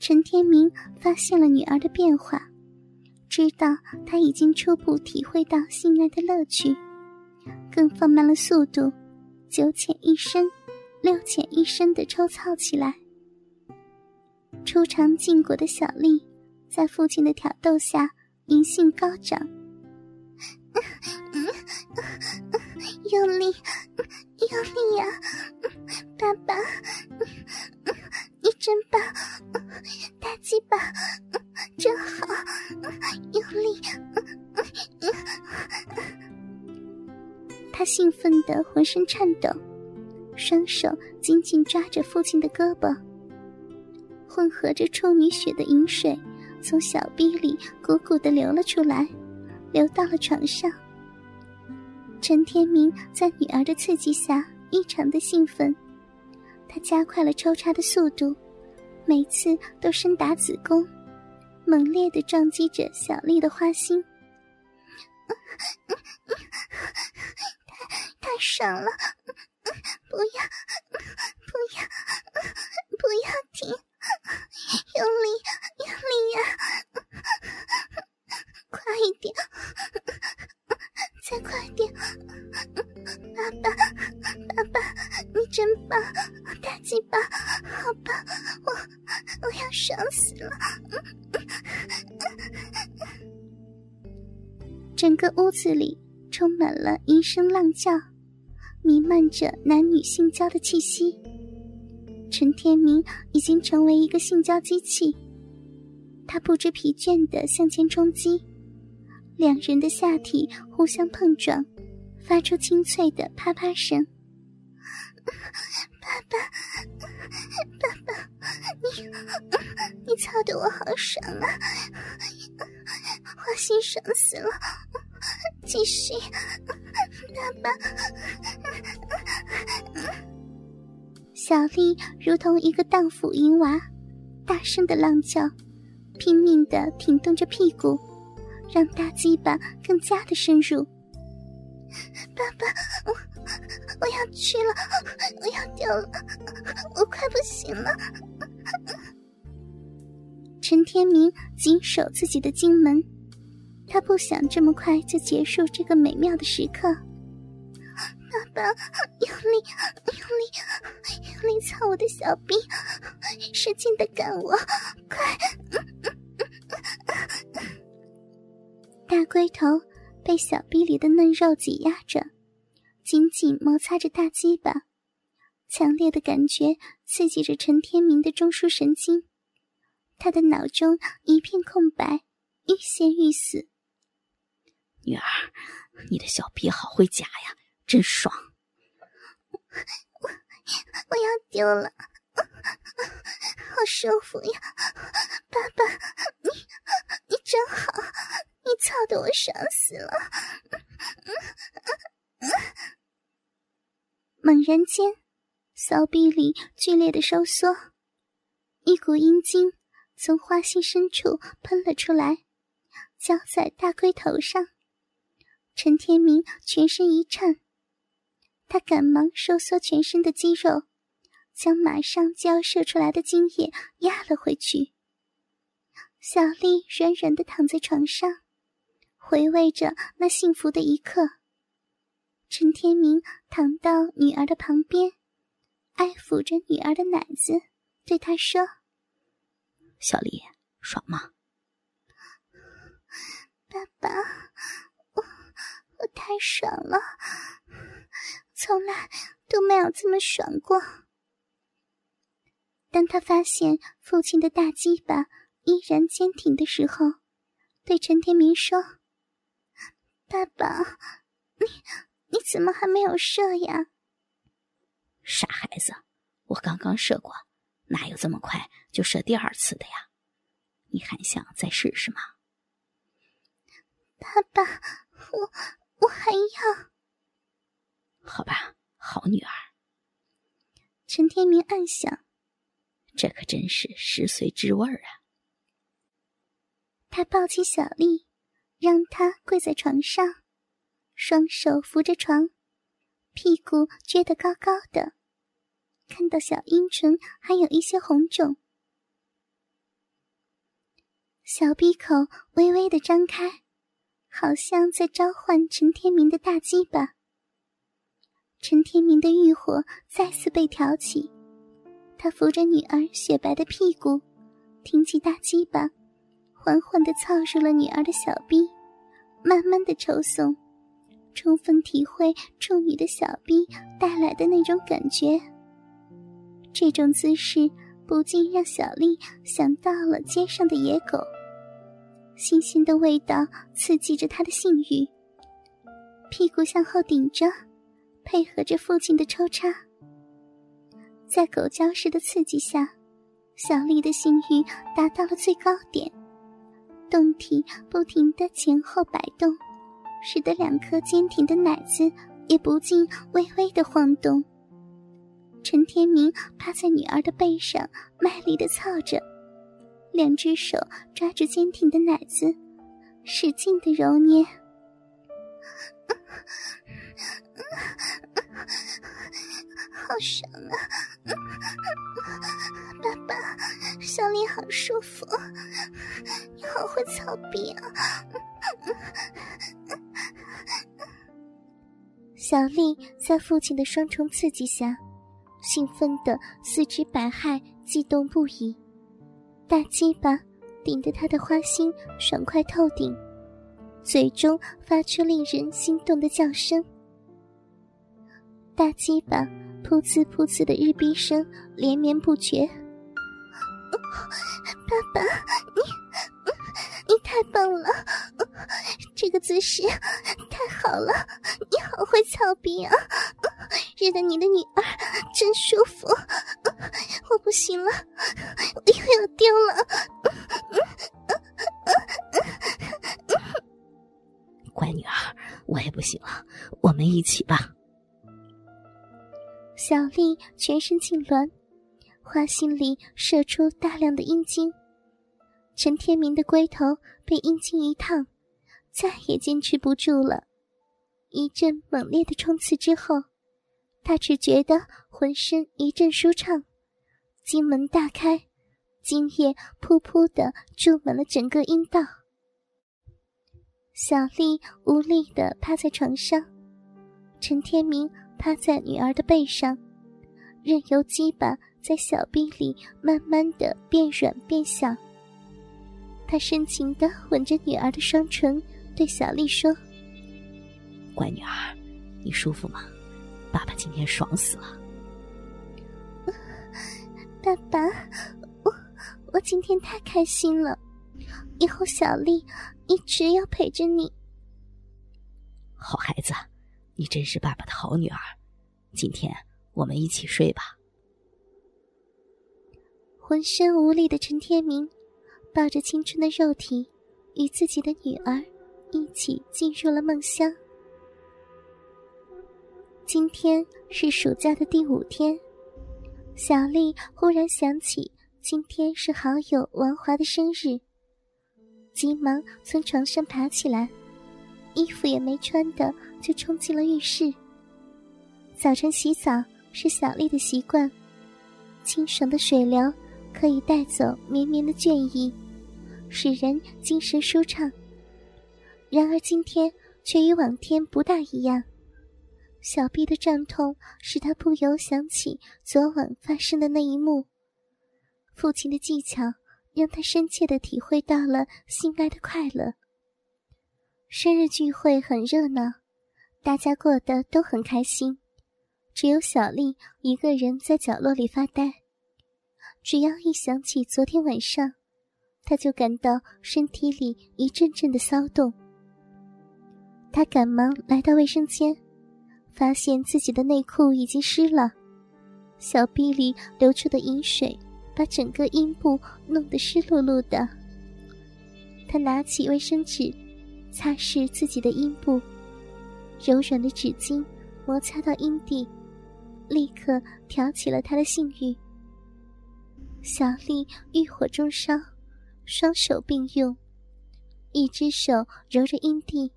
陈天明发现了女儿的变化，知道她已经初步体会到性爱的乐趣，更放慢了速度，九浅一深，六浅一深的抽操起来。初尝禁果的小丽，在父亲的挑逗下，淫性高涨，的浑身颤抖，双手紧紧抓着父亲的胳膊。混合着处女血的饮水，从小臂里鼓鼓的流了出来，流到了床上。陈天明在女儿的刺激下异常的兴奋，他加快了抽插的速度，每次都深打子宫，猛烈的撞击着小丽的花心。太爽了！不要，不要，不要停！用力，用力呀！快一点，再快点！爸爸，爸爸，你真棒，大鸡巴，好棒！我我要爽死了！整个屋子里充满了一声浪叫，弥漫着男女性交的气息。陈天明已经成为一个性交机器，他不知疲倦的向前冲击，两人的下体互相碰撞，发出清脆的啪啪声。爸爸，爸爸，你 你操的我好爽啊！花心爽死了，继续，爸爸。小丽如同一个荡妇淫娃，大声的浪叫，拼命的挺动着屁股，让大鸡巴更加的深入。爸爸，我我要去了，我要掉了，我快不行了。陈天明紧守自己的金门，他不想这么快就结束这个美妙的时刻。爸爸，用力，用力，用力操我的小臂，使劲的干我，快！大龟头被小臂里的嫩肉挤压着，紧紧摩擦着大鸡巴，强烈的感觉刺激着陈天明的中枢神经，他的脑中一片空白，欲仙欲死。女儿，你的小臂好会夹呀！真爽！我我要丢了，好舒服呀！爸爸，你你真好，你操的我爽死了！猛然间，骚逼里剧烈的收缩，一股阴茎从花心深处喷了出来，浇在大龟头上。陈天明全身一颤。他赶忙收缩全身的肌肉，将马上就要射出来的精液压了回去。小丽软软的躺在床上，回味着那幸福的一刻。陈天明躺到女儿的旁边，爱抚着女儿的奶子，对她说：“小丽，爽吗？”爸爸，我我太爽了。从来都没有这么爽过。当他发现父亲的大鸡巴依然坚挺的时候，对陈天明说：“爸爸，你你怎么还没有射呀？”傻孩子，我刚刚射过，哪有这么快就射第二次的呀？你还想再试试吗？爸爸，我我还要。女儿。陈天明暗想：“这可真是十岁之味儿啊！”他抱起小丽，让她跪在床上，双手扶着床，屁股撅得高高的，看到小阴唇还有一些红肿。小闭口微微的张开，好像在召唤陈天明的大鸡巴。陈天明的欲火再次被挑起，他扶着女儿雪白的屁股，挺起大鸡巴，缓缓的操入了女儿的小臂，慢慢的抽送，充分体会处女的小臂带来的那种感觉。这种姿势不禁让小丽想到了街上的野狗，新鲜的味道刺激着她的性欲，屁股向后顶着，配合着父亲的抽插，在狗叫式的刺激下，小丽的性欲达到了最高点，胴体不停的前后摆动，使得两颗坚挺的奶子也不禁微微的晃动。陈天明趴在女儿的背上，卖力的操着，两只手抓住坚挺的奶子，使劲的揉捏。好爽啊！爸爸，小丽好舒服，你好会操逼啊！小丽在父亲的双重刺激下。兴奋的四肢百骸，激动不已。大鸡巴顶得他的花心爽快透顶，嘴中发出令人心动的叫声。大鸡巴噗呲噗呲的日逼声连绵不绝。爸爸，你你太棒了，这个姿势太好了，你好会操逼啊！日得你的女儿真舒服，我不行了，我又要丢了。乖女儿，我也不行了，我们一起吧。小丽全身痉挛，花心里射出大量的阴茎，陈天明的龟头被阴茎一烫，再也坚持不住了，一阵猛烈的冲刺之后。他只觉得浑身一阵舒畅，金门大开，精液噗噗的注满了整个阴道。小丽无力的趴在床上，陈天明趴在女儿的背上，任由鸡巴在小臂里慢慢的变软变小。他深情的吻着女儿的双唇，对小丽说：“乖女儿，你舒服吗？”爸爸今天爽死了，爸爸，我我今天太开心了，以后小丽一直要陪着你。好孩子，你真是爸爸的好女儿，今天我们一起睡吧。浑身无力的陈天明，抱着青春的肉体，与自己的女儿一起进入了梦乡。今天是暑假的第五天，小丽忽然想起今天是好友王华的生日，急忙从床上爬起来，衣服也没穿的就冲进了浴室。早晨洗澡是小丽的习惯，清爽的水流可以带走绵绵的倦意，使人精神舒畅。然而今天却与往天不大一样。小臂的胀痛使他不由想起昨晚发生的那一幕。父亲的技巧让他深切的体会到了性爱的快乐。生日聚会很热闹，大家过得都很开心，只有小丽一个人在角落里发呆。只要一想起昨天晚上，她就感到身体里一阵阵的骚动。她赶忙来到卫生间。发现自己的内裤已经湿了，小臂里流出的饮水把整个阴部弄得湿漉漉的。他拿起卫生纸，擦拭自己的阴部，柔软的纸巾摩擦到阴蒂，立刻挑起了他的性欲。小丽欲火中烧，双手并用，一只手揉着阴蒂，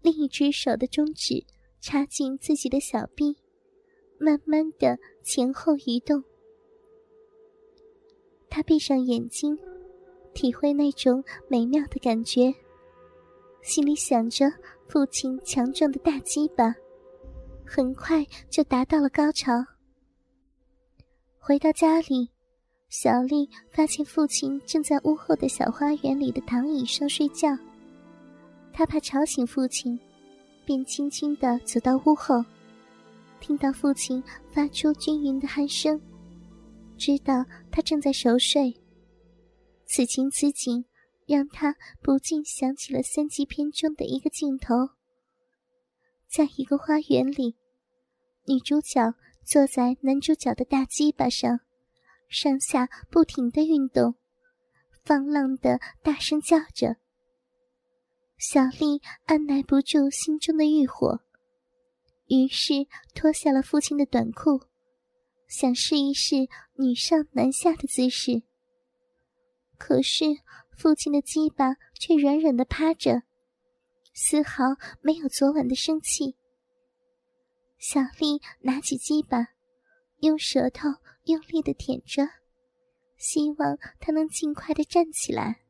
另一只手的中指。插进自己的小臂，慢慢的前后移动。他闭上眼睛，体会那种美妙的感觉，心里想着父亲强壮的大鸡巴，很快就达到了高潮。回到家里，小丽发现父亲正在屋后的小花园里的躺椅上睡觉，她怕吵醒父亲，便轻轻地走到屋后，听到父亲发出均匀的鼾声，知道他正在熟睡。此情此景，让他不禁想起了三级片中的一个镜头。在一个花园里，女主角坐在男主角的大鸡巴上，上下不停的运动，放浪的大声叫着。小丽按耐不住心中的欲火，于是脱下了父亲的短裤，想试一试女上男下的姿势。可是，父亲的鸡巴却软软的趴着，丝毫没有昨晚的生气。小丽拿起鸡巴，用舌头用力的舔着，希望他能尽快的站起来。